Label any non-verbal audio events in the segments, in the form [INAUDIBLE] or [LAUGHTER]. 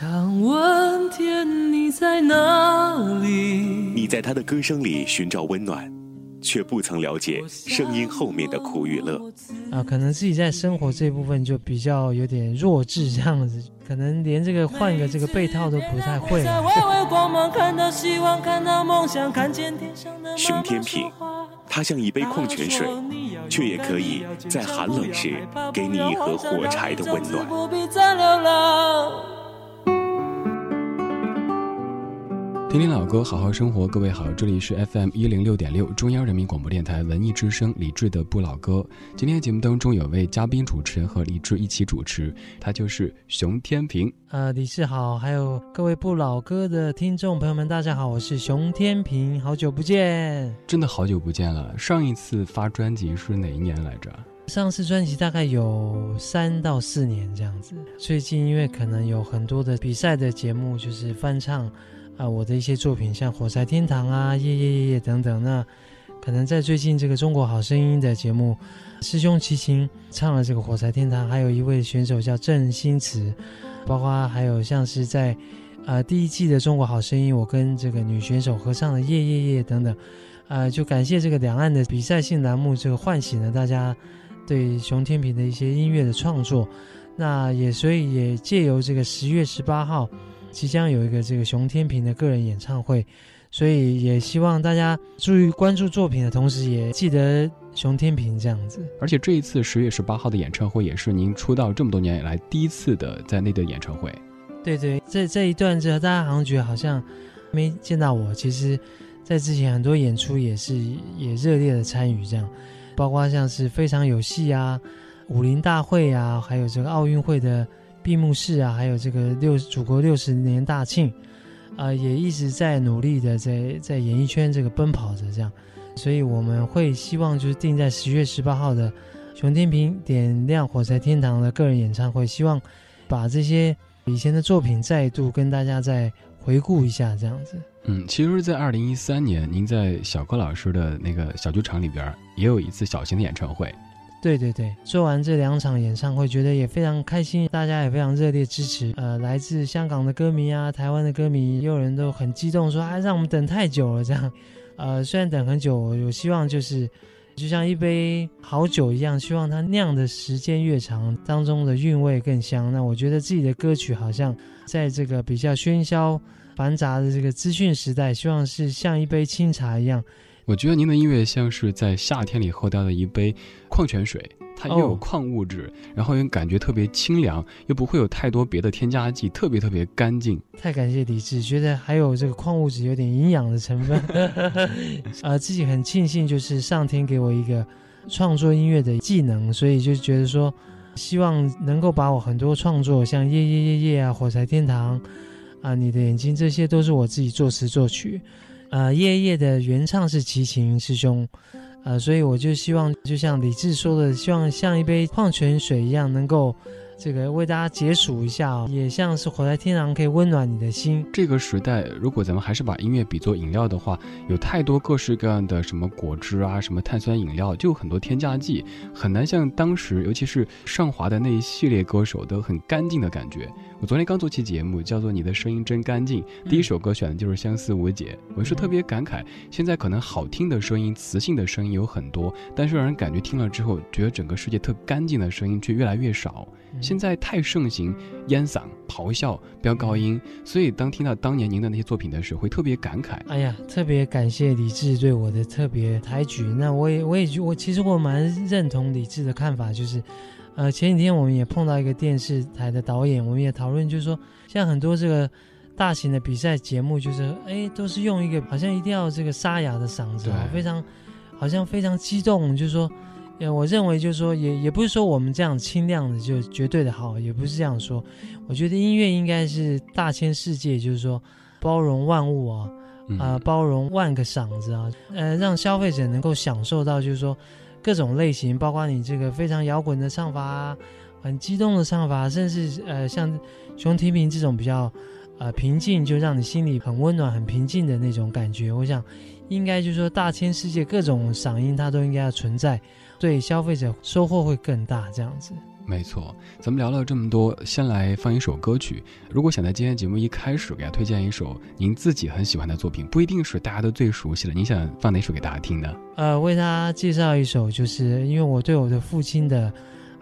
想问天，你在哪里？你在他的歌声里寻找温暖，却不曾了解声音后面的苦与乐。啊，可能自己在生活这部分就比较有点弱智这样子，可能连这个换个这个被套都不太会。熊天平，他像一杯矿泉水，却也可以在寒冷时给你一盒火柴的温暖。听听老歌，好好生活。各位好，这里是 FM 一零六点六，中央人民广播电台文艺之声，李志的不老歌。今天节目当中有位嘉宾主持人和李志一起主持，他就是熊天平。呃，李志好，还有各位不老歌的听众朋友们，大家好，我是熊天平，好久不见，真的好久不见了。上一次发专辑是哪一年来着？上次专辑大概有三到四年这样子。最近因为可能有很多的比赛的节目，就是翻唱。啊，我的一些作品像《火柴天堂》啊，《夜夜夜夜》等等，那可能在最近这个《中国好声音》的节目，师兄齐秦唱了这个《火柴天堂》，还有一位选手叫郑新慈，包括还有像是在啊第一季的《中国好声音》，我跟这个女选手合唱的《夜夜夜》等等，啊，就感谢这个两岸的比赛性栏目，这个唤醒了大家对熊天平的一些音乐的创作，那也所以也借由这个十月十八号。即将有一个这个熊天平的个人演唱会，所以也希望大家注意关注作品的同时，也记得熊天平这样子。而且这一次十月十八号的演唱会，也是您出道这么多年以来第一次的在内地演唱会。对对，这这一段之后，大家好像觉得好像没见到我。其实，在之前很多演出也是也热烈的参与，这样，包括像是非常有戏啊、武林大会啊，还有这个奥运会的。闭幕式啊，还有这个六祖国六十年大庆，啊，也一直在努力的在在演艺圈这个奔跑着，这样，所以我们会希望就是定在十月十八号的熊天平点亮火柴天堂的个人演唱会，希望把这些以前的作品再度跟大家再回顾一下，这样子。嗯，其实，在二零一三年，您在小柯老师的那个小剧场里边也有一次小型的演唱会。对对对，做完这两场演唱会，觉得也非常开心，大家也非常热烈支持。呃，来自香港的歌迷啊，台湾的歌迷，也有人都很激动，说啊，让我们等太久了这样。[LAUGHS] 呃，虽然等很久，有希望就是就像一杯好酒一样，希望它酿的时间越长，当中的韵味更香。那我觉得自己的歌曲好像在这个比较喧嚣繁杂的这个资讯时代，希望是像一杯清茶一样。我觉得您的音乐像是在夏天里喝到的一杯矿泉水，它又有矿物质，然后又感觉特别清凉，又不会有太多别的添加剂，特别特别干净。太感谢李志，觉得还有这个矿物质有点营养的成分，[LAUGHS] 啊，自己很庆幸，就是上天给我一个创作音乐的技能，所以就觉得说，希望能够把我很多创作，像夜夜夜夜啊、火柴天堂啊、你的眼睛，这些都是我自己作词作曲。呃，夜夜的原唱是齐秦师兄，呃，所以我就希望，就像李志说的，希望像一杯矿泉水一样，能够。这个为大家解暑一下啊，也像是火在天堂，可以温暖你的心。这个时代，如果咱们还是把音乐比作饮料的话，有太多各式各样的什么果汁啊，什么碳酸饮料，就很多添加剂，很难像当时，尤其是上华的那一系列歌手都很干净的感觉。我昨天刚做期节目，叫做《你的声音真干净》，第一首歌选的就是《相思无解》，我是特别感慨，现在可能好听的声音、磁性的声音有很多，但是让人感觉听了之后，觉得整个世界特干净的声音却越来越少。现在太盛行烟嗓、咆哮、飙高音，所以当听到当年您的那些作品的时候，会特别感慨。哎呀，特别感谢李志对我的特别抬举。那我也，我也，我其实我蛮认同李志的看法，就是，呃，前几天我们也碰到一个电视台的导演，我们也讨论，就是说，像很多这个大型的比赛节目，就是哎，都是用一个好像一定要这个沙哑的嗓子啊，非常，好像非常激动，就是说。呃，我认为就是说，也也不是说我们这样清亮的就绝对的好，也不是这样说。我觉得音乐应该是大千世界，就是说包容万物啊，啊，包容万个嗓子啊，呃，让消费者能够享受到，就是说各种类型，包括你这个非常摇滚的唱法，很激动的唱法，甚至呃像熊提平这种比较呃平静，就让你心里很温暖、很平静的那种感觉。我想应该就是说大千世界各种嗓音它都应该要存在。对消费者收获会更大，这样子。没错，咱们聊了这么多，先来放一首歌曲。如果想在今天节目一开始给大家推荐一首您自己很喜欢的作品，不一定是大家都最熟悉的，您想放哪首给大家听呢？呃，为大家介绍一首，就是因为我对我的父亲的，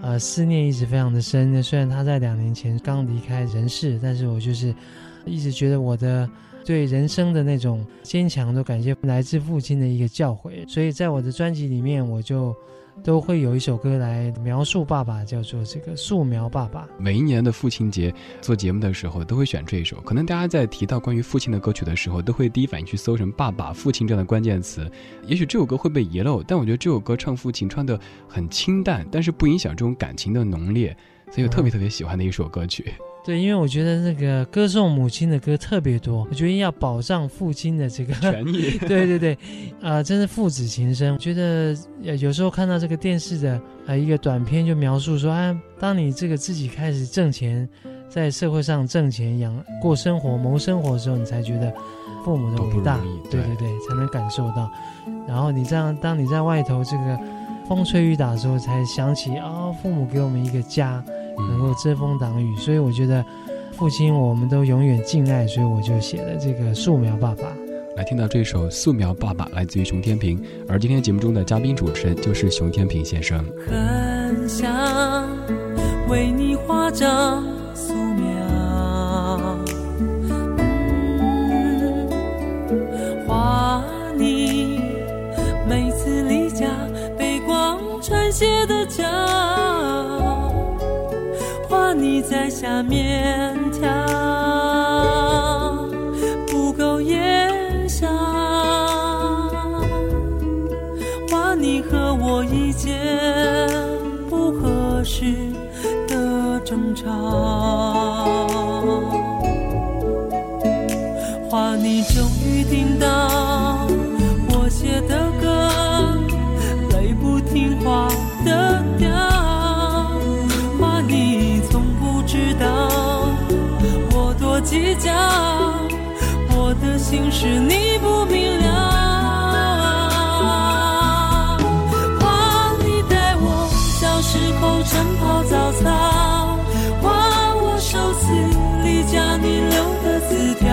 呃，思念一直非常的深。虽然他在两年前刚离开人世，但是我就是一直觉得我的对人生的那种坚强，都感谢来自父亲的一个教诲。所以在我的专辑里面，我就。都会有一首歌来描述爸爸，叫做这个素描爸爸。每一年的父亲节做节目的时候，都会选这一首。可能大家在提到关于父亲的歌曲的时候，都会第一反应去搜什么“爸爸”“父亲”这样的关键词。也许这首歌会被遗漏，但我觉得这首歌唱父亲唱的很清淡，但是不影响这种感情的浓烈，所以我特别特别喜欢的一首歌曲。对，因为我觉得那个歌颂母亲的歌特别多，我觉得要保障父亲的这个权益。[LAUGHS] 对对对，啊，真是父子情深。我觉得有时候看到这个电视的啊一个短片，就描述说啊，当你这个自己开始挣钱，在社会上挣钱养过生活谋生活的时候，你才觉得父母的伟大。对对对，才能感受到。然后你这样，当你在外头这个风吹雨打的时候，才想起啊，父母给我们一个家。能够遮风挡雨，所以我觉得父亲我们都永远敬爱，所以我就写了这个素描爸爸。来听到这首素描爸爸，来自于熊天平，而今天节目中的嘉宾主持人就是熊天平先生。很想为你画张素描，嗯画你每次离家被光穿鞋的下面跳，计较，我的心事你不明了。画你带我小时候晨跑早操，画我首次离家你留的字条。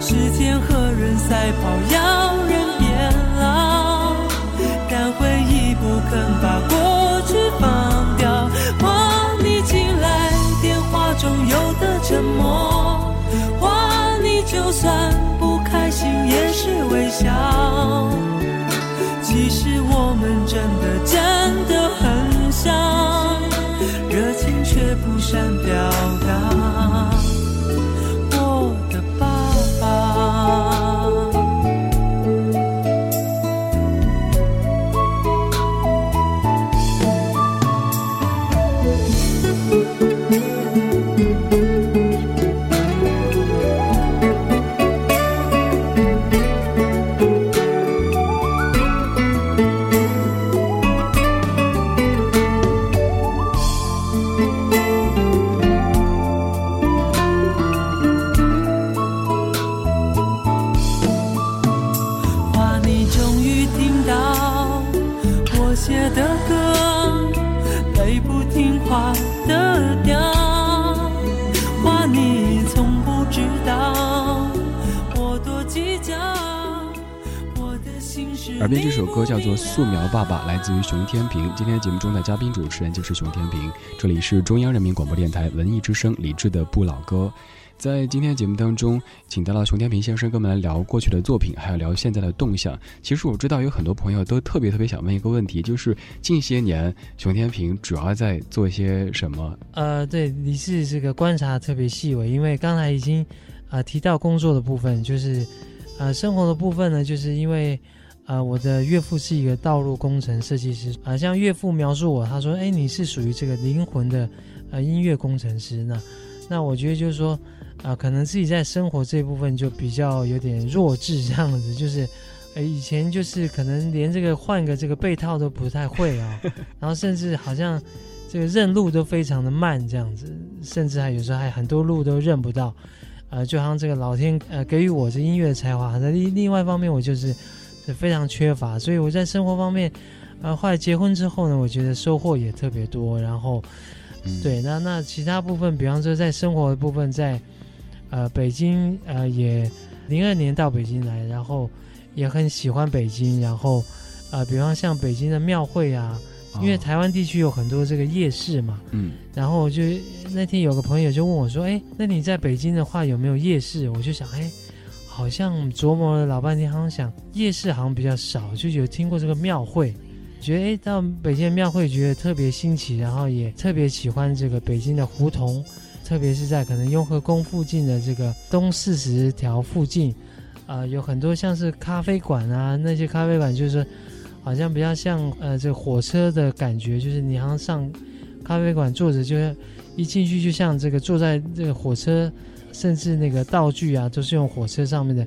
时间和人赛跑，要人变老，但回忆不肯把过就算不开心也是微笑。其实我们真的真的很像，热情却不善表达耳边这首歌叫做《素描爸爸》，来自于熊天平。今天节目中的嘉宾主持人就是熊天平。这里是中央人民广播电台文艺之声李志的不老歌。在今天节目当中，请到了熊天平先生跟我们来聊过去的作品，还有聊现在的动向。其实我知道有很多朋友都特别特别想问一个问题，就是近些年熊天平主要在做些什么？呃，对，你是这个观察特别细微，因为刚才已经啊提到工作的部分，就是呃生活的部分呢，就是因为。啊，我的岳父是一个道路工程设计师啊。像岳父描述我，他说：“哎，你是属于这个灵魂的呃音乐工程师。”那那我觉得就是说，啊，可能自己在生活这部分就比较有点弱智这样子，就是呃以前就是可能连这个换个这个被套都不太会啊，[LAUGHS] 然后甚至好像这个认路都非常的慢这样子，甚至还有时候还很多路都认不到，呃，就好像这个老天呃给予我这音乐的才华，在另另外一方面我就是。是非常缺乏，所以我在生活方面，呃，后来结婚之后呢，我觉得收获也特别多。然后，对，那那其他部分，比方说在生活的部分，在呃北京呃也零二年到北京来，然后也很喜欢北京。然后呃，比方像北京的庙会啊，因为台湾地区有很多这个夜市嘛，嗯，然后就那天有个朋友就问我说：“哎，那你在北京的话有没有夜市？”我就想，哎。好像琢磨了老半天，好像想夜市好像比较少，就有听过这个庙会，觉得哎到北京的庙会觉得特别新奇，然后也特别喜欢这个北京的胡同，特别是在可能雍和宫附近的这个东四十条附近，啊有很多像是咖啡馆啊，那些咖啡馆就是好像比较像呃这火车的感觉，就是你好像上咖啡馆坐着，就是一进去就像这个坐在这个火车。甚至那个道具啊，都是用火车上面的，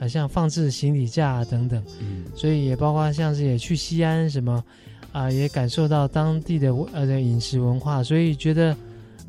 呃，像放置行李架啊等等，嗯，所以也包括像是也去西安什么，啊，也感受到当地的呃的饮食文化，所以觉得，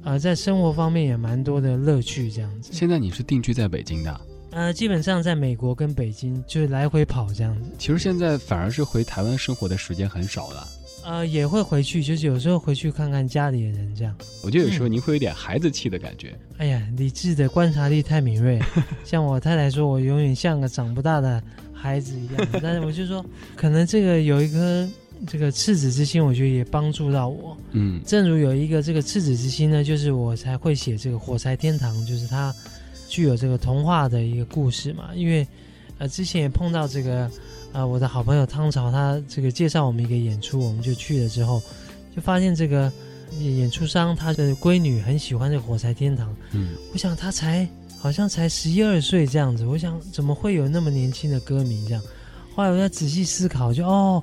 呃，在生活方面也蛮多的乐趣这样子。现在你是定居在北京的？呃，基本上在美国跟北京就是来回跑这样子。其实现在反而是回台湾生活的时间很少了。呃，也会回去，就是有时候回去看看家里的人，这样。我觉得有时候您会有点孩子气的感觉。哎呀，理智的观察力太敏锐，[LAUGHS] 像我太太说，我永远像个长不大的孩子一样。但是我就说，可能这个有一颗这个赤子之心，我觉得也帮助到我。嗯，正如有一个这个赤子之心呢，就是我才会写这个《火柴天堂》，就是它具有这个童话的一个故事嘛。因为呃，之前也碰到这个。啊，我的好朋友汤潮，他这个介绍我们一个演出，我们就去了之后，就发现这个演出商他的闺女很喜欢这个《火柴天堂》。嗯，我想他才好像才十一二岁这样子，我想怎么会有那么年轻的歌迷这样？后来我在仔细思考，就哦，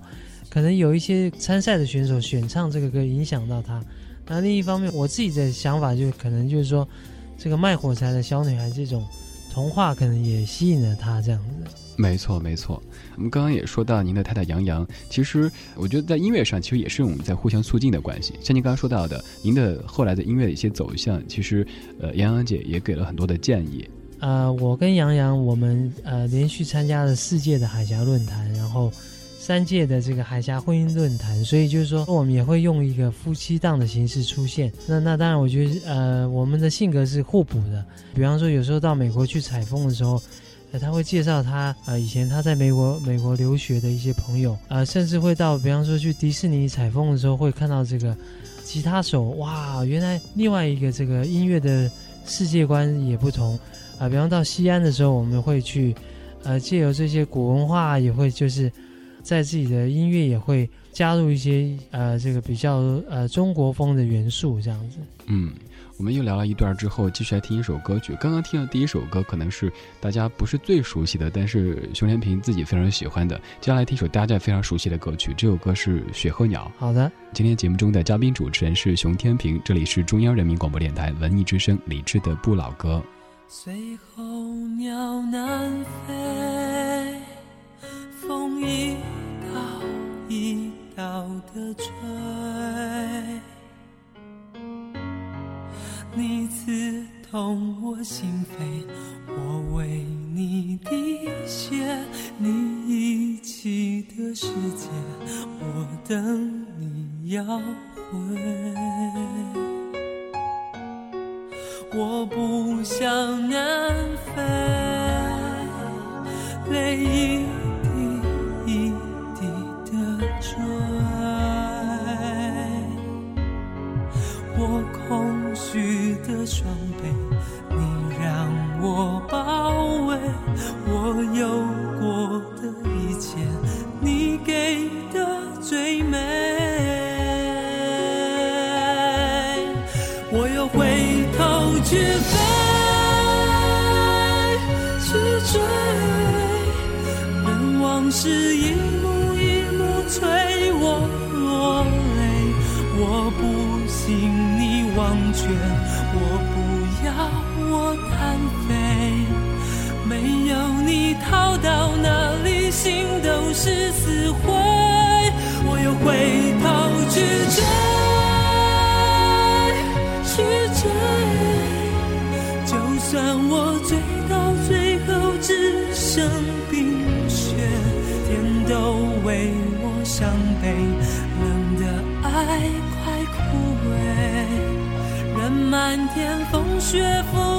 可能有一些参赛的选手选唱这个歌影响到他。那另一方面，我自己的想法就可能就是说，这个卖火柴的小女孩这种童话可能也吸引了他这样子。没错，没错。我们刚刚也说到您的太太杨洋，其实我觉得在音乐上，其实也是我们在互相促进的关系。像您刚刚说到的，您的后来的音乐的一些走向，其实呃，杨洋姐也给了很多的建议。呃，我跟杨洋，我们呃连续参加了四届的海峡论坛，然后三届的这个海峡婚姻论坛，所以就是说，我们也会用一个夫妻档的形式出现。那那当然，我觉得呃，我们的性格是互补的。比方说，有时候到美国去采风的时候。呃，他会介绍他呃以前他在美国美国留学的一些朋友，呃，甚至会到比方说去迪士尼采风的时候，会看到这个吉他手，哇，原来另外一个这个音乐的世界观也不同，啊，比方到西安的时候，我们会去，呃，借由这些古文化，也会就是在自己的音乐也会加入一些呃这个比较呃中国风的元素，这样子，嗯。我们又聊了一段之后，继续来听一首歌曲。刚刚听的第一首歌可能是大家不是最熟悉的，但是熊天平自己非常喜欢的。接下来听一首大家非常熟悉的歌曲，这首歌是《雪候鸟》。好的，今天节目中的嘉宾主持人是熊天平，这里是中央人民广播电台文艺之声李志的不老歌。随候鸟南飞，风一道一道的吹。你刺痛我心扉，我为你滴血，你遗弃的世界，我等你要回。我不想南飞，泪一双臂，你让我包围，我有过的一切，你给的最美。我又回头去飞，去追，任往事一幕一幕催我落泪，我不信你忘却。我单飞，没有你逃到哪里，心都是死灰。我又回头去追，去追，就算我追到最后只剩冰雪，天都为我。伤悲，冷的爱快枯萎，任漫天风雪覆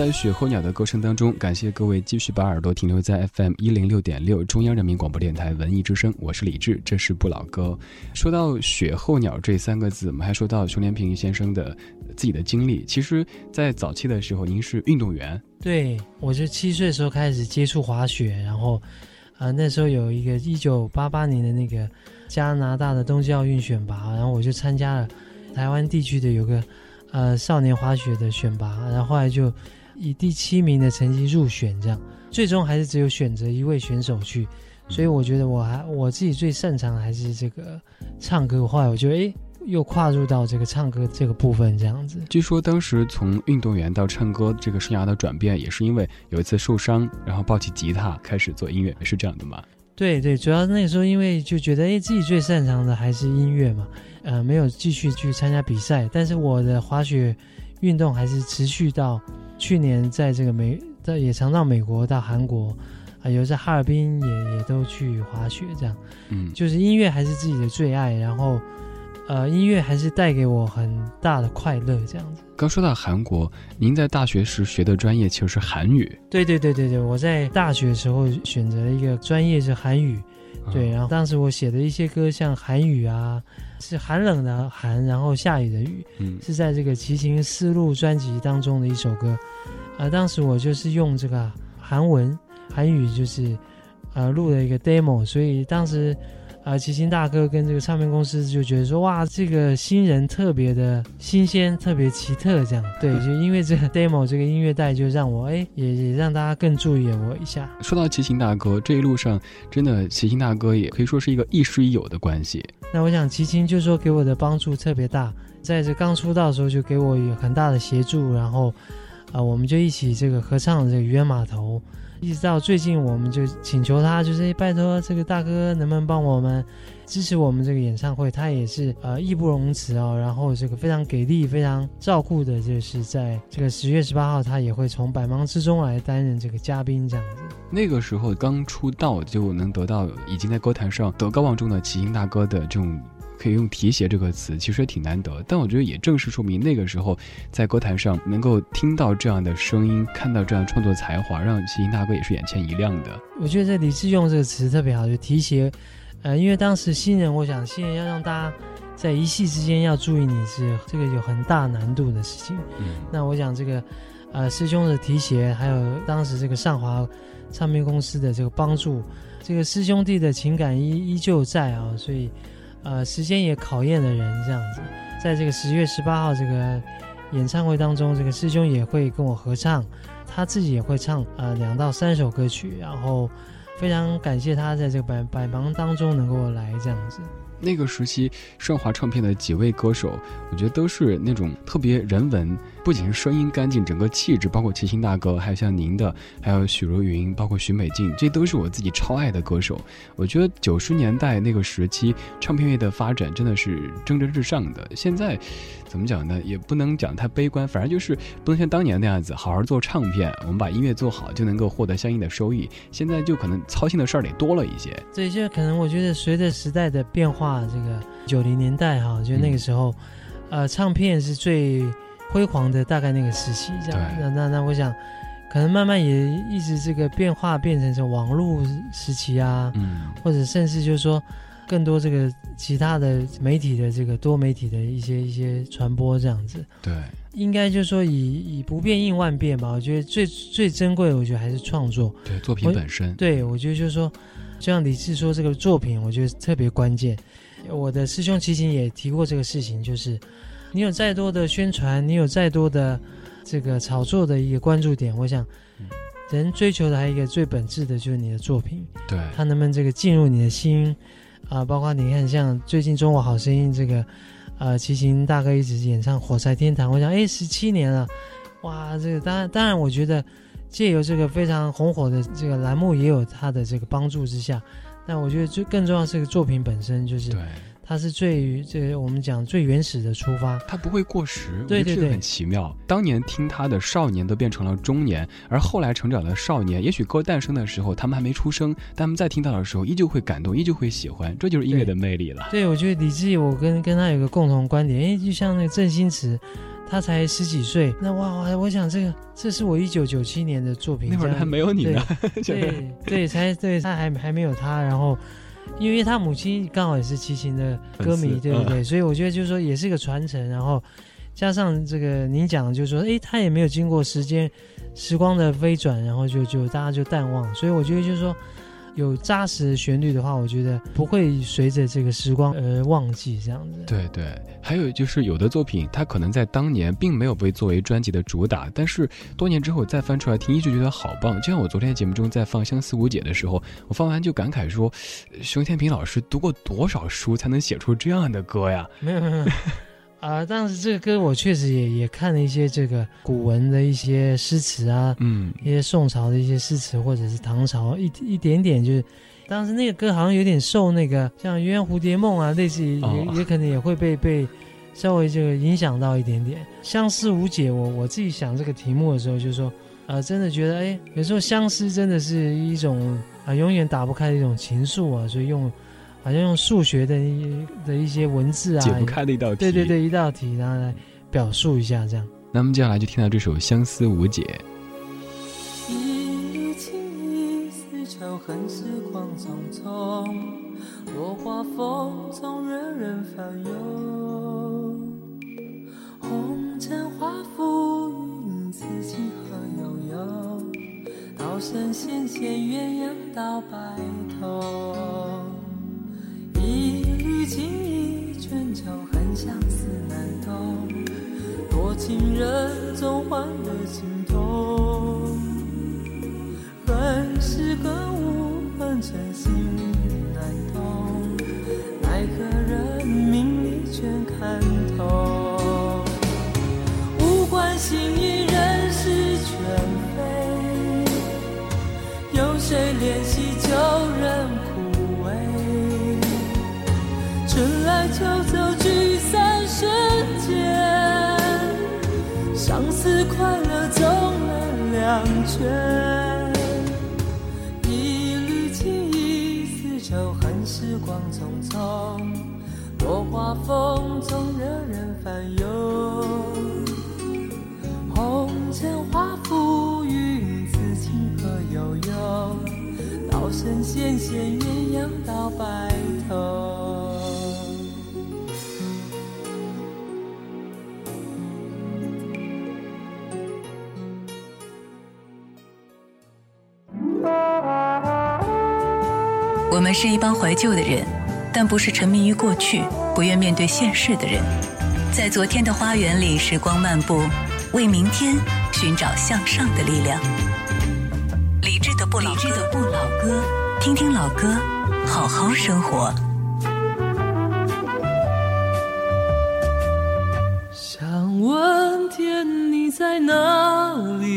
在雪候鸟的歌声当中，感谢各位继续把耳朵停留在 FM 一零六点六中央人民广播电台文艺之声，我是李志，这是不老歌。说到雪候鸟这三个字，我们还说到熊连平先生的自己的经历。其实，在早期的时候，您是运动员。对，我就七岁的时候开始接触滑雪，然后，啊，那时候有一个一九八八年的那个加拿大的冬季奥运选拔，然后我就参加了台湾地区的有个呃少年滑雪的选拔，然后后来就以第七名的成绩入选，这样，最终还是只有选择一位选手去，所以我觉得我还我自己最擅长的还是这个唱歌，后来我觉得哎。又跨入到这个唱歌这个部分，这样子。据说当时从运动员到唱歌这个生涯的转变，也是因为有一次受伤，然后抱起吉他开始做音乐，是这样的吗？对对，主要那个时候因为就觉得，哎，自己最擅长的还是音乐嘛，呃，没有继续去参加比赛。但是我的滑雪运动还是持续到去年，在这个美，在也常到美国、到韩国，啊，有在哈尔滨也也都去滑雪，这样。嗯，就是音乐还是自己的最爱，然后。呃，音乐还是带给我很大的快乐，这样子。刚说到韩国，您在大学时学的专业其实是韩语。对对对对对，我在大学时候选择了一个专业是韩语，对。然后当时我写的一些歌，像韩语啊，是寒冷的寒，然后下雨的雨，嗯，是在这个《骑行丝路》专辑当中的一首歌。啊，当时我就是用这个韩文、韩语，就是呃录了一个 demo，所以当时。啊，骑行大哥跟这个唱片公司就觉得说，哇，这个新人特别的新鲜，特别奇特，这样。对，就因为这个 demo 这个音乐带，就让我哎，也也让大家更注意我一下。说到骑行大哥，这一路上真的骑行大哥也可以说是一个亦师亦友的关系。那我想齐秦就说给我的帮助特别大，在这刚出道的时候就给我有很大的协助，然后啊，我们就一起这个合唱这个渔人码头。一直到最近，我们就请求他，就是拜托这个大哥能不能帮我们支持我们这个演唱会？他也是呃义不容辞哦，然后这个非常给力、非常照顾的，就是在这个十月十八号，他也会从百忙之中来担任这个嘉宾这样子。那个时候刚出道就能得到已经在歌坛上德高望重的齐秦大哥的这种。可以用提携这个词，其实也挺难得。但我觉得也正是说明那个时候，在歌坛上能够听到这样的声音，看到这样创作才华，让齐秦大哥也是眼前一亮的。我觉得这李志用这个词特别好，就提携。呃，因为当时新人，我想新人要让大家在一夕之间要注意你是这个有很大难度的事情。嗯，那我想这个呃师兄的提携，还有当时这个上华唱片公司的这个帮助，这个师兄弟的情感依依旧在啊，所以。呃，时间也考验了人，这样子，在这个十月十八号这个演唱会当中，这个师兄也会跟我合唱，他自己也会唱呃两到三首歌曲，然后非常感谢他在这个百百忙当中能够来这样子。那个时期，顺华唱片的几位歌手，我觉得都是那种特别人文，不仅是声音干净，整个气质，包括齐秦大哥，还有像您的，还有许茹芸，包括许美静，这都是我自己超爱的歌手。我觉得九十年代那个时期，唱片业的发展真的是蒸蒸日上的。现在，怎么讲呢？也不能讲太悲观，反正就是不能像当年那样子，好好做唱片，我们把音乐做好就能够获得相应的收益。现在就可能操心的事儿得多了一些。对，就可能我觉得随着时代的变化。这个九零年代哈，就那个时候，呃，唱片是最辉煌的，大概那个时期这样。那那那，我想，可能慢慢也一直这个变化，变成是网络时期啊，嗯，或者甚至就是说，更多这个其他的媒体的这个多媒体的一些一些传播这样子。对，应该就是说以以不变应万变吧。我觉得最最珍贵，我觉得还是创作。对，作品本身。对，我觉得就是说，就像李志说，这个作品，我觉得特别关键。我的师兄齐秦也提过这个事情，就是你有再多的宣传，你有再多的这个炒作的一个关注点，我想人追求的还有一个最本质的就是你的作品，对，他能不能这个进入你的心啊？包括你看，像最近《中国好声音》这个呃，齐秦大哥一直演唱《火柴天堂》，我想哎，十七年了，哇，这个当然当然，我觉得借由这个非常红火的这个栏目，也有他的这个帮助之下。但我觉得最更重要是个作品本身，就是对，它是最这我们讲最原始的出发，它不会过时，对对对，很奇妙。当年听他的少年都变成了中年，而后来成长的少年，也许歌诞生的时候他们还没出生，但他们在听到的时候依旧会感动，依旧会喜欢，这就是音乐的魅力了。对，我觉得李志，我跟跟他有个共同观点，哎，就像那个郑兴慈。他才十几岁，那哇哇！我想这个，这是我一九九七年的作品，那会儿还没有你呢。[LAUGHS] 对对，才对他还还没有他，然后，因为他母亲刚好也是齐秦的歌迷，对不对？所以我觉得就是说也是一个传承，然后加上这个您讲的，就是说，哎，他也没有经过时间时光的飞转，然后就就大家就淡忘，所以我觉得就是说。有扎实的旋律的话，我觉得不会随着这个时光而忘记这样子。对对，还有就是有的作品，它可能在当年并没有被作为专辑的主打，但是多年之后再翻出来听，依旧觉得好棒。就像我昨天节目中在放《相思无解》的时候，我放完就感慨说：“熊天平老师读过多少书才能写出这样的歌呀？”没有没有。啊，当时这个歌我确实也也看了一些这个古文的一些诗词啊，嗯，一些宋朝的一些诗词，或者是唐朝一一点点，就是当时那个歌好像有点受那个像鸳鸯蝴蝶梦啊，类似也也可能也会被被稍微这个影响到一点点。相思无解，我我自己想这个题目的时候，就是说，呃，真的觉得哎，有时候相思真的是一种啊永远打不开的一种情愫啊，所以用。好像用数学的一的一些文字啊，解不开的一道题，对对对，一道题，然后来表述一下这样。那么接下来就听到这首《相思无解》。一丝绸，恨时光匆匆，落花风中惹人烦忧。红尘化浮云，此情何悠悠？道声仙仙鸳鸯到白头。情意春秋，恨相思难懂。多情人总换得心痛。恨是更无恨真心难懂。奈何人命里全看春来秋走，聚散瞬间，相思快乐走了两圈。一缕情意丝愁，恨时光匆匆，落花风中惹人烦忧。红尘化浮云，此情何悠悠？道声仙仙鸳鸯到白我们是一帮怀旧的人，但不是沉迷于过去、不愿面对现实的人。在昨天的花园里，时光漫步，为明天寻找向上的力量。理智的不老歌，听听老歌，好好生活。想问天，你在哪里？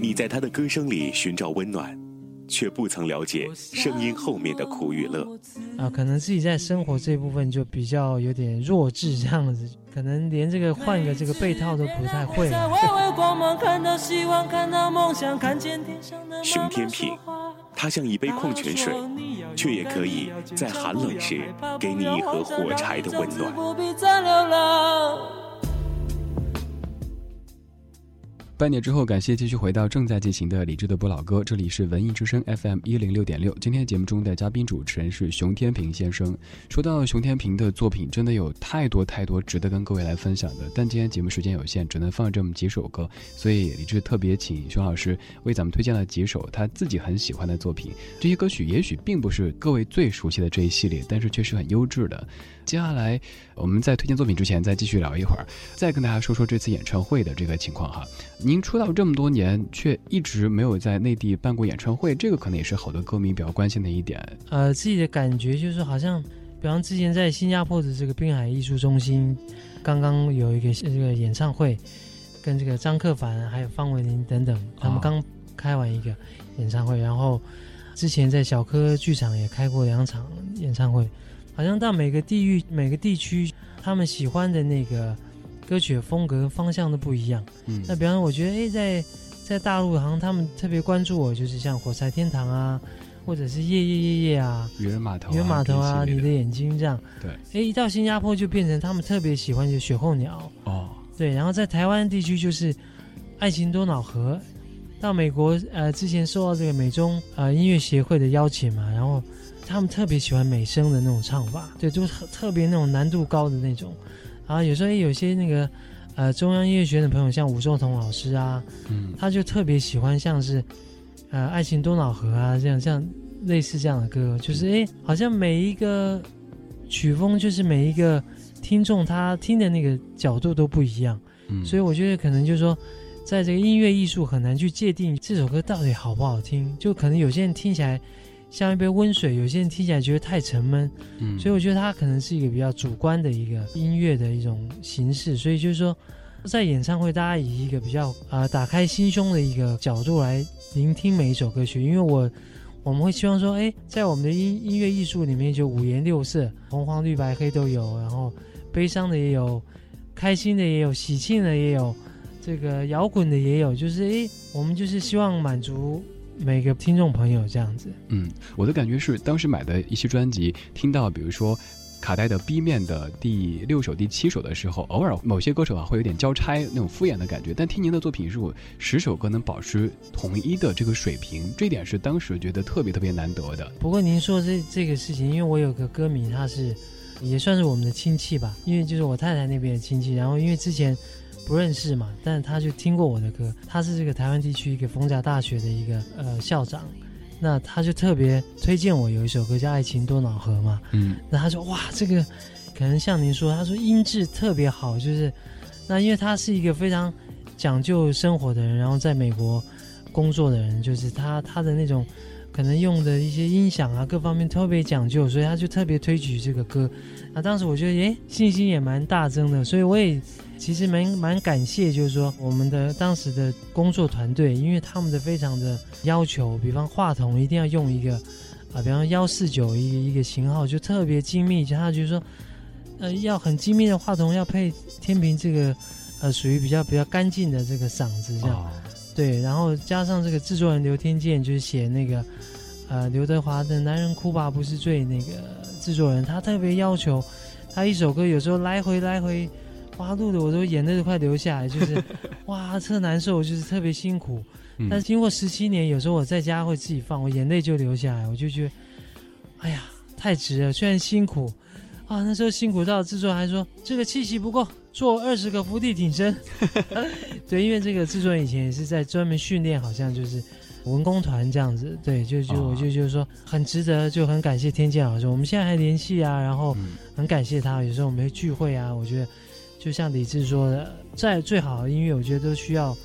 你在他的歌声里寻找温暖，却不曾了解声音后面的苦与乐。啊，可能自己在生活这部分就比较有点弱智，这样子，可能连这个换个这个被套都不太会。熊天平，它像一杯矿泉水，却也可以在寒冷时给你一盒火柴的温暖。半年之后，感谢继续回到正在进行的李智的不老歌，这里是文艺之声 FM 一零六点六。今天节目中的嘉宾主持人是熊天平先生。说到熊天平的作品，真的有太多太多值得跟各位来分享的，但今天节目时间有限，只能放这么几首歌，所以李智特别请熊老师为咱们推荐了几首他自己很喜欢的作品。这些歌曲也许并不是各位最熟悉的这一系列，但是却是很优质的。接下来我们在推荐作品之前，再继续聊一会儿，再跟大家说说这次演唱会的这个情况哈。您出道这么多年，却一直没有在内地办过演唱会，这个可能也是好多歌迷比较关心的一点。呃，自己的感觉就是好像，比方之前在新加坡的这个滨海艺术中心，刚刚有一个这个演唱会，跟这个张克凡还有方文琳等等，他们刚开完一个演唱会，然后之前在小柯剧场也开过两场演唱会，好像到每个地域、每个地区，他们喜欢的那个。歌曲的风格方向都不一样。嗯，那比方说，我觉得，哎，在在大陆，好像他们特别关注我，就是像《火柴天堂》啊，或者是《夜夜夜夜》啊，《渔人码头》、《渔人码头》啊，《你的眼睛》这样。对。哎，一到新加坡就变成他们特别喜欢的《雪候鸟》。哦。对，然后在台湾地区就是《爱情多瑙河》。到美国，呃，之前受到这个美中呃音乐协会的邀请嘛，然后他们特别喜欢美声的那种唱法，对，就是特别那种难度高的那种。啊，有时候有些那个，呃，中央音乐学院的朋友，像吴寿彤老师啊，嗯，他就特别喜欢像是，呃，《爱情多瑙河》啊，这样像类似这样的歌，就是哎，好像每一个曲风，就是每一个听众他听的那个角度都不一样，嗯，所以我觉得可能就是说，在这个音乐艺术很难去界定这首歌到底好不好听，就可能有些人听起来。像一杯温水，有些人听起来觉得太沉闷，嗯，所以我觉得它可能是一个比较主观的一个音乐的一种形式。所以就是说，在演唱会，大家以一个比较啊打开心胸的一个角度来聆听每一首歌曲。因为我我们会希望说，哎，在我们的音音乐艺术里面，就五颜六色，红黄绿白黑都有，然后悲伤的也有，开心的也有，喜庆的也有，这个摇滚的也有，就是哎，我们就是希望满足。每个听众朋友这样子，嗯，我的感觉是，当时买的一些专辑，听到比如说卡带的 B 面的第六首、第七首的时候，偶尔某些歌手啊会有点交差那种敷衍的感觉，但听您的作品，是我十首歌能保持统一的这个水平，这点是当时觉得特别特别难得的。不过您说这这个事情，因为我有个歌迷，他是也算是我们的亲戚吧，因为就是我太太那边的亲戚，然后因为之前。不认识嘛，但是他就听过我的歌。他是这个台湾地区一个逢甲大学的一个呃校长，那他就特别推荐我有一首歌叫《爱情多瑙河》嘛。嗯，那他说哇，这个可能像您说，他说音质特别好，就是那因为他是一个非常讲究生活的人，然后在美国工作的人，就是他他的那种可能用的一些音响啊各方面特别讲究，所以他就特别推举这个歌。那当时我觉得诶，信心也蛮大增的，所以我也。其实蛮蛮感谢，就是说我们的当时的工作团队，因为他们的非常的要求，比方话筒一定要用一个啊，比方幺四九一个一个型号，就特别精密。加上就是说，呃，要很精密的话筒，要配天平这个呃属于比较比较干净的这个嗓子这样。对，然后加上这个制作人刘天健，就是写那个呃刘德华的《男人哭吧不是罪》那个制作人，他特别要求他一首歌有时候来回来回。哇，录的我都眼泪都快流下来，就是 [LAUGHS] 哇，特难受，就是特别辛苦。但是经过十七年，有时候我在家会自己放，我眼泪就流下来，我就觉得，哎呀，太值了。虽然辛苦啊，那时候辛苦到制作人还说这个气息不够，做二十个伏地挺身。[LAUGHS] 对，因为这个制作人以前也是在专门训练，好像就是文工团这样子。对，就就我就就是说很值得，就很感谢天健老师。我们现在还联系啊，然后很感谢他。有时候我们会聚会啊，我觉得。就像李志说的，在最好的音乐，我觉得都需要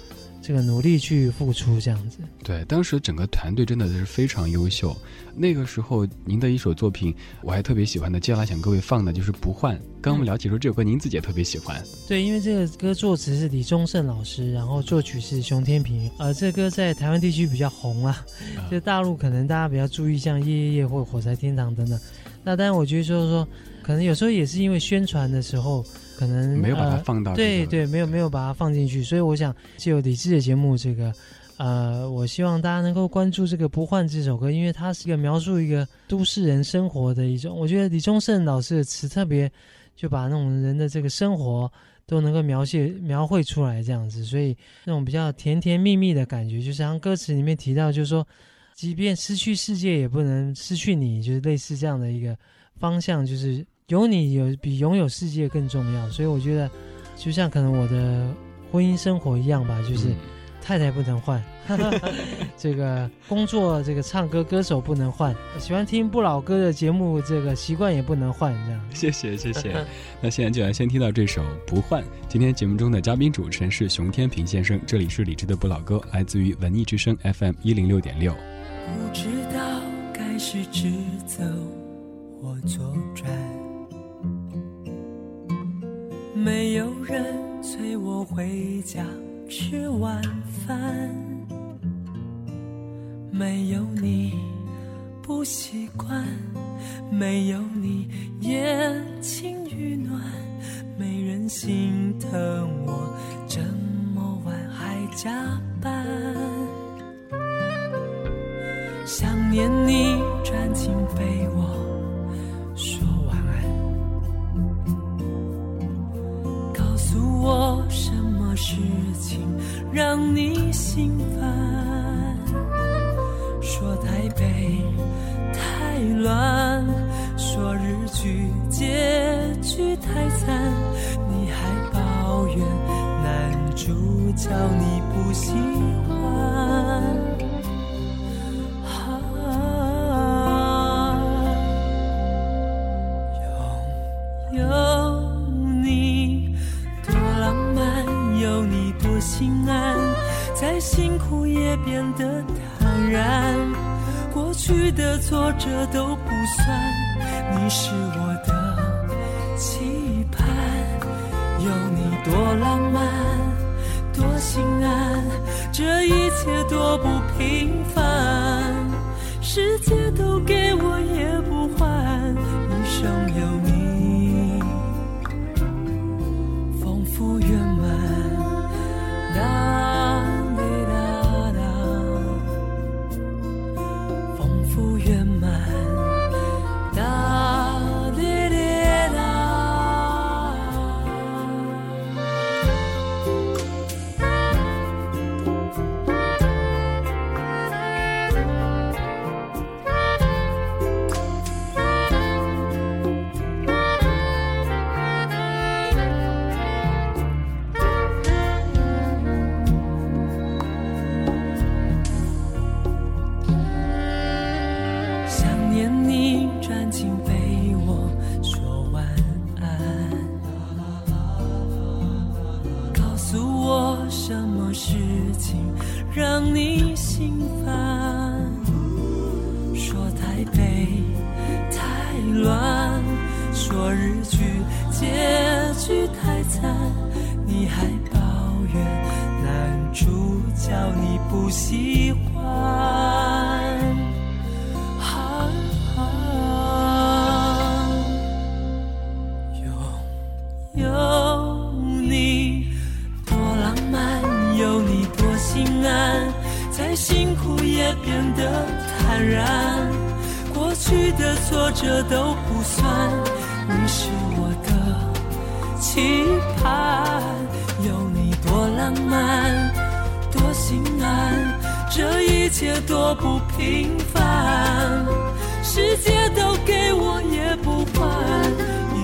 这个努力去付出，这样子。对，当时整个团队真的是非常优秀。那个时候，您的一首作品我还特别喜欢的，接下来想各位放的就是《不换》。刚我们了解说这首歌您自己也特别喜欢。对，因为这个歌作词是李宗盛老师，然后作曲是熊天平。呃，这歌在台湾地区比较红啊，就大陆可能大家比较注意，像《夜夜夜》或《火柴天堂》等等。那当然，我觉得就是说，可能有时候也是因为宣传的时候。可能没有把它放到对对，没有没有把它放进去，所以我想借由李志的节目，这个呃，我希望大家能够关注这个《不换》这首歌，因为它是一个描述一个都市人生活的一种。我觉得李宗盛老师的词特别就把那种人的这个生活都能够描写描绘出来这样子，所以那种比较甜甜蜜蜜的感觉，就像歌词里面提到，就是说，即便失去世界，也不能失去你，就是类似这样的一个方向，就是。有你有比拥有世界更重要，所以我觉得，就像可能我的婚姻生活一样吧，就是太太不能换，[LAUGHS] 这个工作这个唱歌歌手不能换，喜欢听不老歌的节目这个习惯也不能换，这样。谢谢谢谢，[LAUGHS] 那现在就来先听到这首《不换》。今天节目中的嘉宾主持人是熊天平先生，这里是李志的不老歌，来自于文艺之声 FM 一零六点六。不知道该是直走或左转。没有人催我回家吃晚饭，没有你不习惯，没有你夜情与暖，没人心疼我这么晚还加班，想念你专情陪我。事情让你心烦，说台北太乱，说日剧结局太惨，你还抱怨男主角你不喜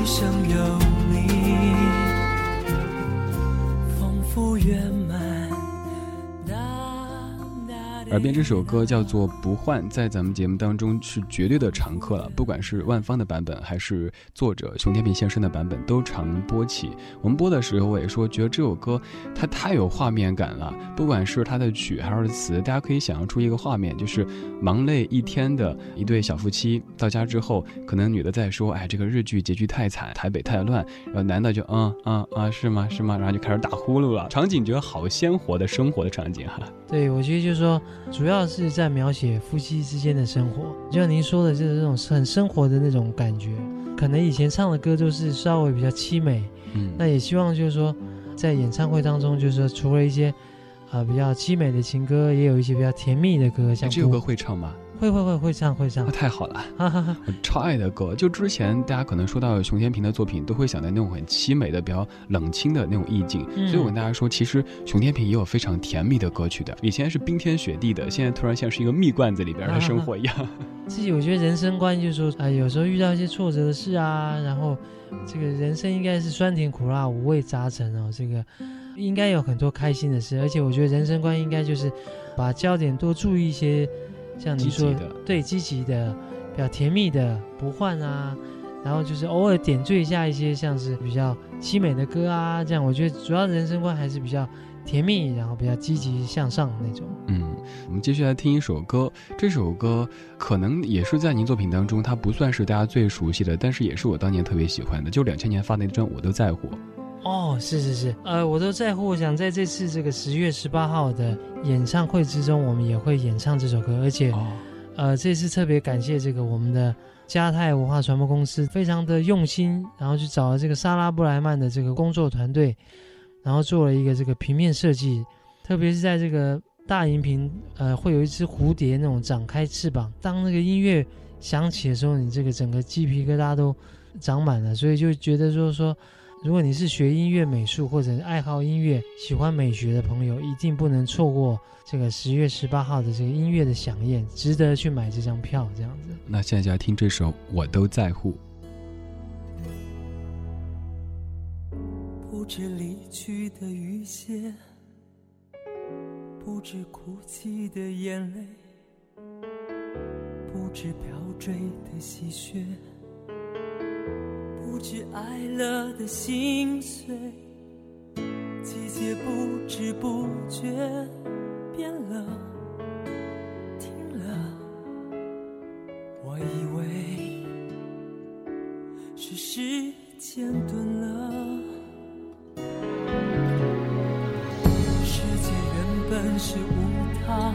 想要耳边这首歌叫做《不换》，在咱们节目当中是绝对的常客了。不管是万芳的版本，还是作者熊天平先生的版本，都常播起。我们播的时候，我也说，觉得这首歌它太有画面感了。不管是它的曲还是词，大家可以想象出一个画面，就是忙累一天的一对小夫妻到家之后，可能女的在说：“哎，这个日剧结局太惨，台北太乱。”然后男的就：“嗯嗯啊，是吗？是吗？”然后就开始打呼噜了。场景觉得好鲜活的生活的场景哈。对，我觉得就是说。主要是在描写夫妻之间的生活，就像您说的，就是这种很生活的那种感觉。可能以前唱的歌都是稍微比较凄美，嗯，那也希望就是说，在演唱会当中，就是说除了一些，啊比较凄美的情歌，也有一些比较甜蜜的歌。像这首歌会唱吗？会会会会唱会唱，那太好了，我超爱的歌。就之前大家可能说到熊天平的作品，都会想到那种很凄美的、比较冷清的那种意境。所以我跟大家说，其实熊天平也有非常甜蜜的歌曲的。以前是冰天雪地的，现在突然像是一个蜜罐子里边的生活一样。自己我觉得人生观就是说，啊，有时候遇到一些挫折的事啊，然后这个人生应该是酸甜苦辣五味杂陈哦，这个应该有很多开心的事。而且我觉得人生观应该就是把焦点多注意一些。像你说的，对，积极的，比较甜蜜的，不换啊，然后就是偶尔点缀一下一些像是比较凄美的歌啊，这样我觉得主要人生观还是比较甜蜜，然后比较积极向上那种。嗯，我们继续来听一首歌，这首歌可能也是在您作品当中，它不算是大家最熟悉的，但是也是我当年特别喜欢的，就两千年发那张《我都在乎》。哦，是是是，呃，我都在乎。我想在这次这个十月十八号的演唱会之中，我们也会演唱这首歌，而且，呃，这次特别感谢这个我们的嘉泰文化传播公司，非常的用心，然后去找了这个莎拉布莱曼的这个工作团队，然后做了一个这个平面设计，特别是在这个大荧屏，呃，会有一只蝴蝶那种展开翅膀，当那个音乐响起的时候，你这个整个鸡皮疙瘩都长满了，所以就觉得就是说。如果你是学音乐、美术或者爱好音乐、喜欢美学的朋友，一定不能错过这个十月十八号的这个音乐的响宴，值得去买这张票。这样子，那现在就要听这首《我都在乎》。不知离去的雨歇，不知哭泣的眼泪，不知飘坠的喜鹊。不知爱了的心碎，季节不知不觉变了，停了。我以为是时间顿了，世界原本是无他，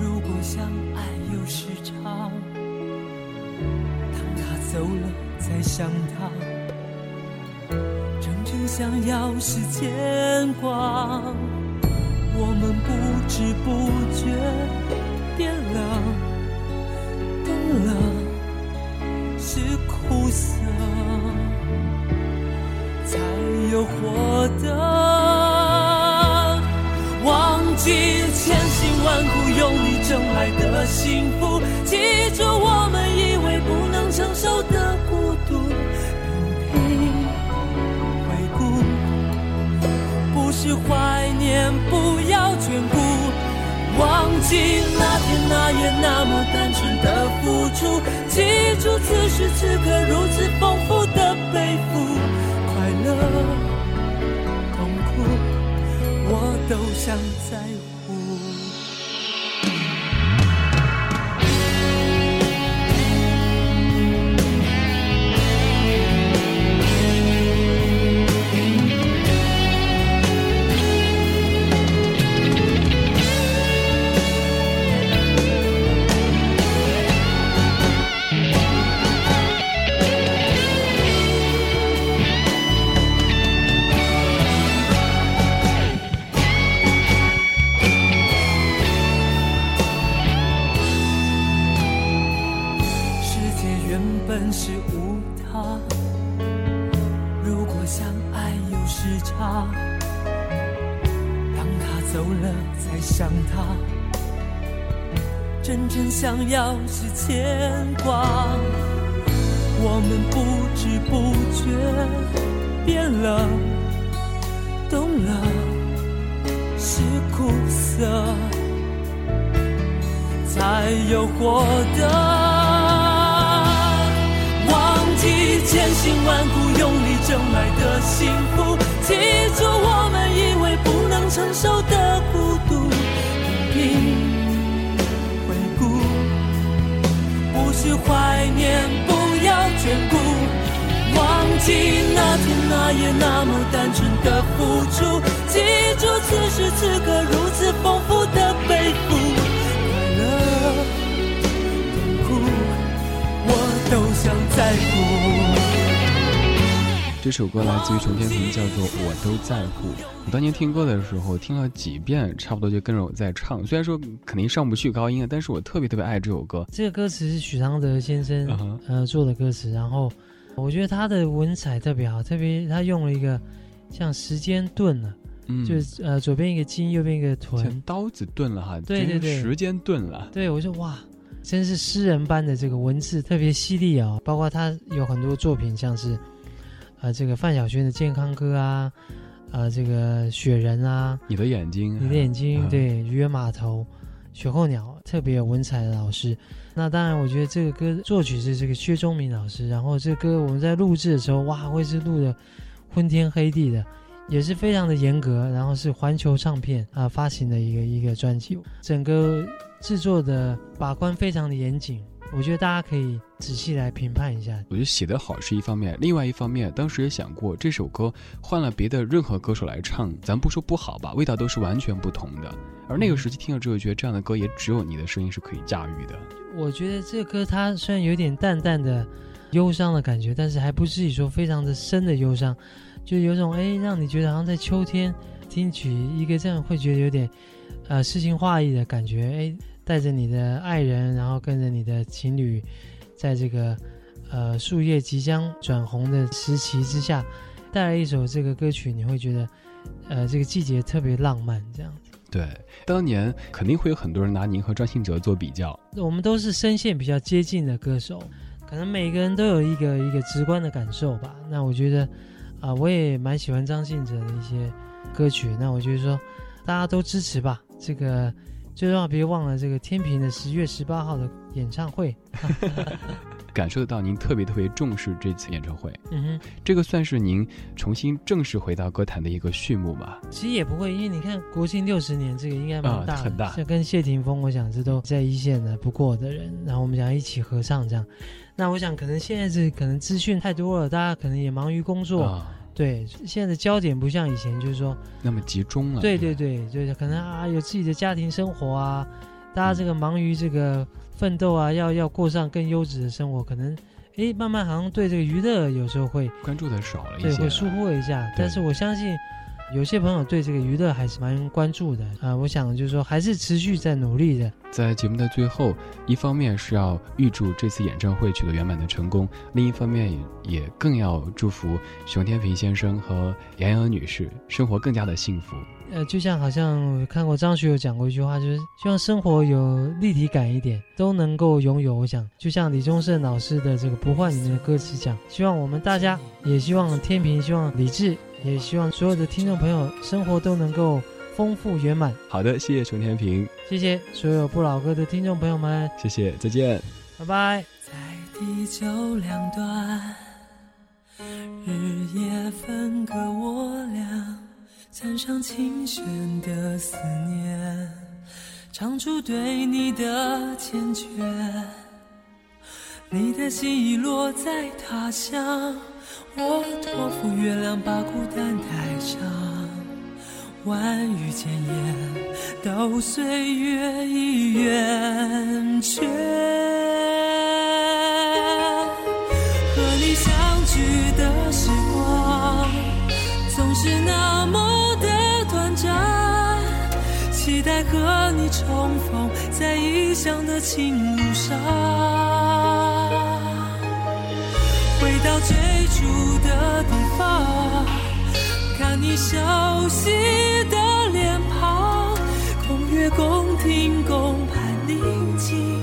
如果相爱有时差，当他走了。在想他，真正想要是牵挂。我们不知不觉变了，懂了，是苦涩，才有获得。忘记千辛万苦用力争来的幸福，只怀念，不要眷顾，忘记那天那夜那么单纯的付出，记住此时此刻如此丰富的背负，快乐、痛苦，我都想在。乎都想在乎。这首歌来自于陈天平，叫做《我都在乎》。我当年听歌的时候听了几遍，差不多就跟着我在唱。虽然说肯定上不去高音啊，但是我特别特别爱这首歌。这个歌词是许常德先生呃做的歌词，然后。我觉得他的文采特别好，特别他用了一个像时间钝了，嗯，就是呃左边一个金，右边一个臀，像刀子钝了哈，对对对，时间钝了。对，我说哇，真是诗人般的这个文字，特别犀利啊！包括他有很多作品，像是呃这个范晓萱的健康歌啊，呃这个雪人啊，你的眼睛，你的眼睛，对，渔人码头。雪候鸟特别有文采的老师，那当然，我觉得这个歌作曲是这个薛忠明老师，然后这歌我们在录制的时候，哇，会是录的昏天黑地的，也是非常的严格，然后是环球唱片啊发行的一个一个专辑，整个制作的把关非常的严谨。我觉得大家可以仔细来评判一下。我觉得写得好是一方面，另外一方面，当时也想过这首歌换了别的任何歌手来唱，咱不说不好吧，味道都是完全不同的。而那个时期听了之后，觉得这样的歌也只有你的声音是可以驾驭的。我觉得这歌它虽然有点淡淡的忧伤的感觉，但是还不至于说非常的深的忧伤，就有种哎让你觉得好像在秋天听取一个这样会觉得有点呃诗情画意的感觉哎。带着你的爱人，然后跟着你的情侣，在这个呃树叶即将转红的时期之下，带来一首这个歌曲，你会觉得，呃，这个季节特别浪漫，这样子。对，当年肯定会有很多人拿您和张信哲做比较。我们都是声线比较接近的歌手，可能每个人都有一个一个直观的感受吧。那我觉得，啊，我也蛮喜欢张信哲的一些歌曲。那我觉得说，大家都支持吧，这个。最重要，别忘了这个天平的十月十八号的演唱会，[LAUGHS] 感受得到您特别特别重视这次演唱会。嗯哼，这个算是您重新正式回到歌坛的一个序幕吧？其实也不会，因为你看国庆六十年，这个应该蛮大，很大。像跟谢霆锋，我想这都在一线的不过的人，然后我们想一起合唱这样。那我想可能现在是可能资讯太多了，大家可能也忙于工作。对，现在的焦点不像以前，就是说那么集中了。对对对，就是可能啊，有自己的家庭生活啊，大家这个忙于这个奋斗啊，要要过上更优质的生活，可能哎，慢慢好像对这个娱乐有时候会关注的少了一些，对，会疏忽了一下。但是我相信。有些朋友对这个娱乐还是蛮关注的啊，我想就是说还是持续在努力的。在节目的最后，一方面是要预祝这次演唱会取得圆满的成功，另一方面也更要祝福熊天平先生和杨洋女士生活更加的幸福。呃，就像好像我看过张学友讲过一句话，就是希望生活有立体感一点，都能够拥有。我想就像李宗盛老师的这个《不换》里面的歌词讲，希望我们大家也希望天平，希望李志。也希望所有的听众朋友生活都能够丰富圆满。好的，谢谢熊天平，谢谢所有不老歌的听众朋友们，谢谢，再见，拜拜。在地球两端，日夜分割我俩，掺上琴弦的思念，唱出对你的缱绻。你的心已落在他乡。我托付月亮把孤单带上，万语千言都岁月已圆缺。和你相聚的时光总是那么的短暂，期待和你重逢在异乡的情路上。到最初的地方，看你熟悉的脸庞，共月共听共盼宁静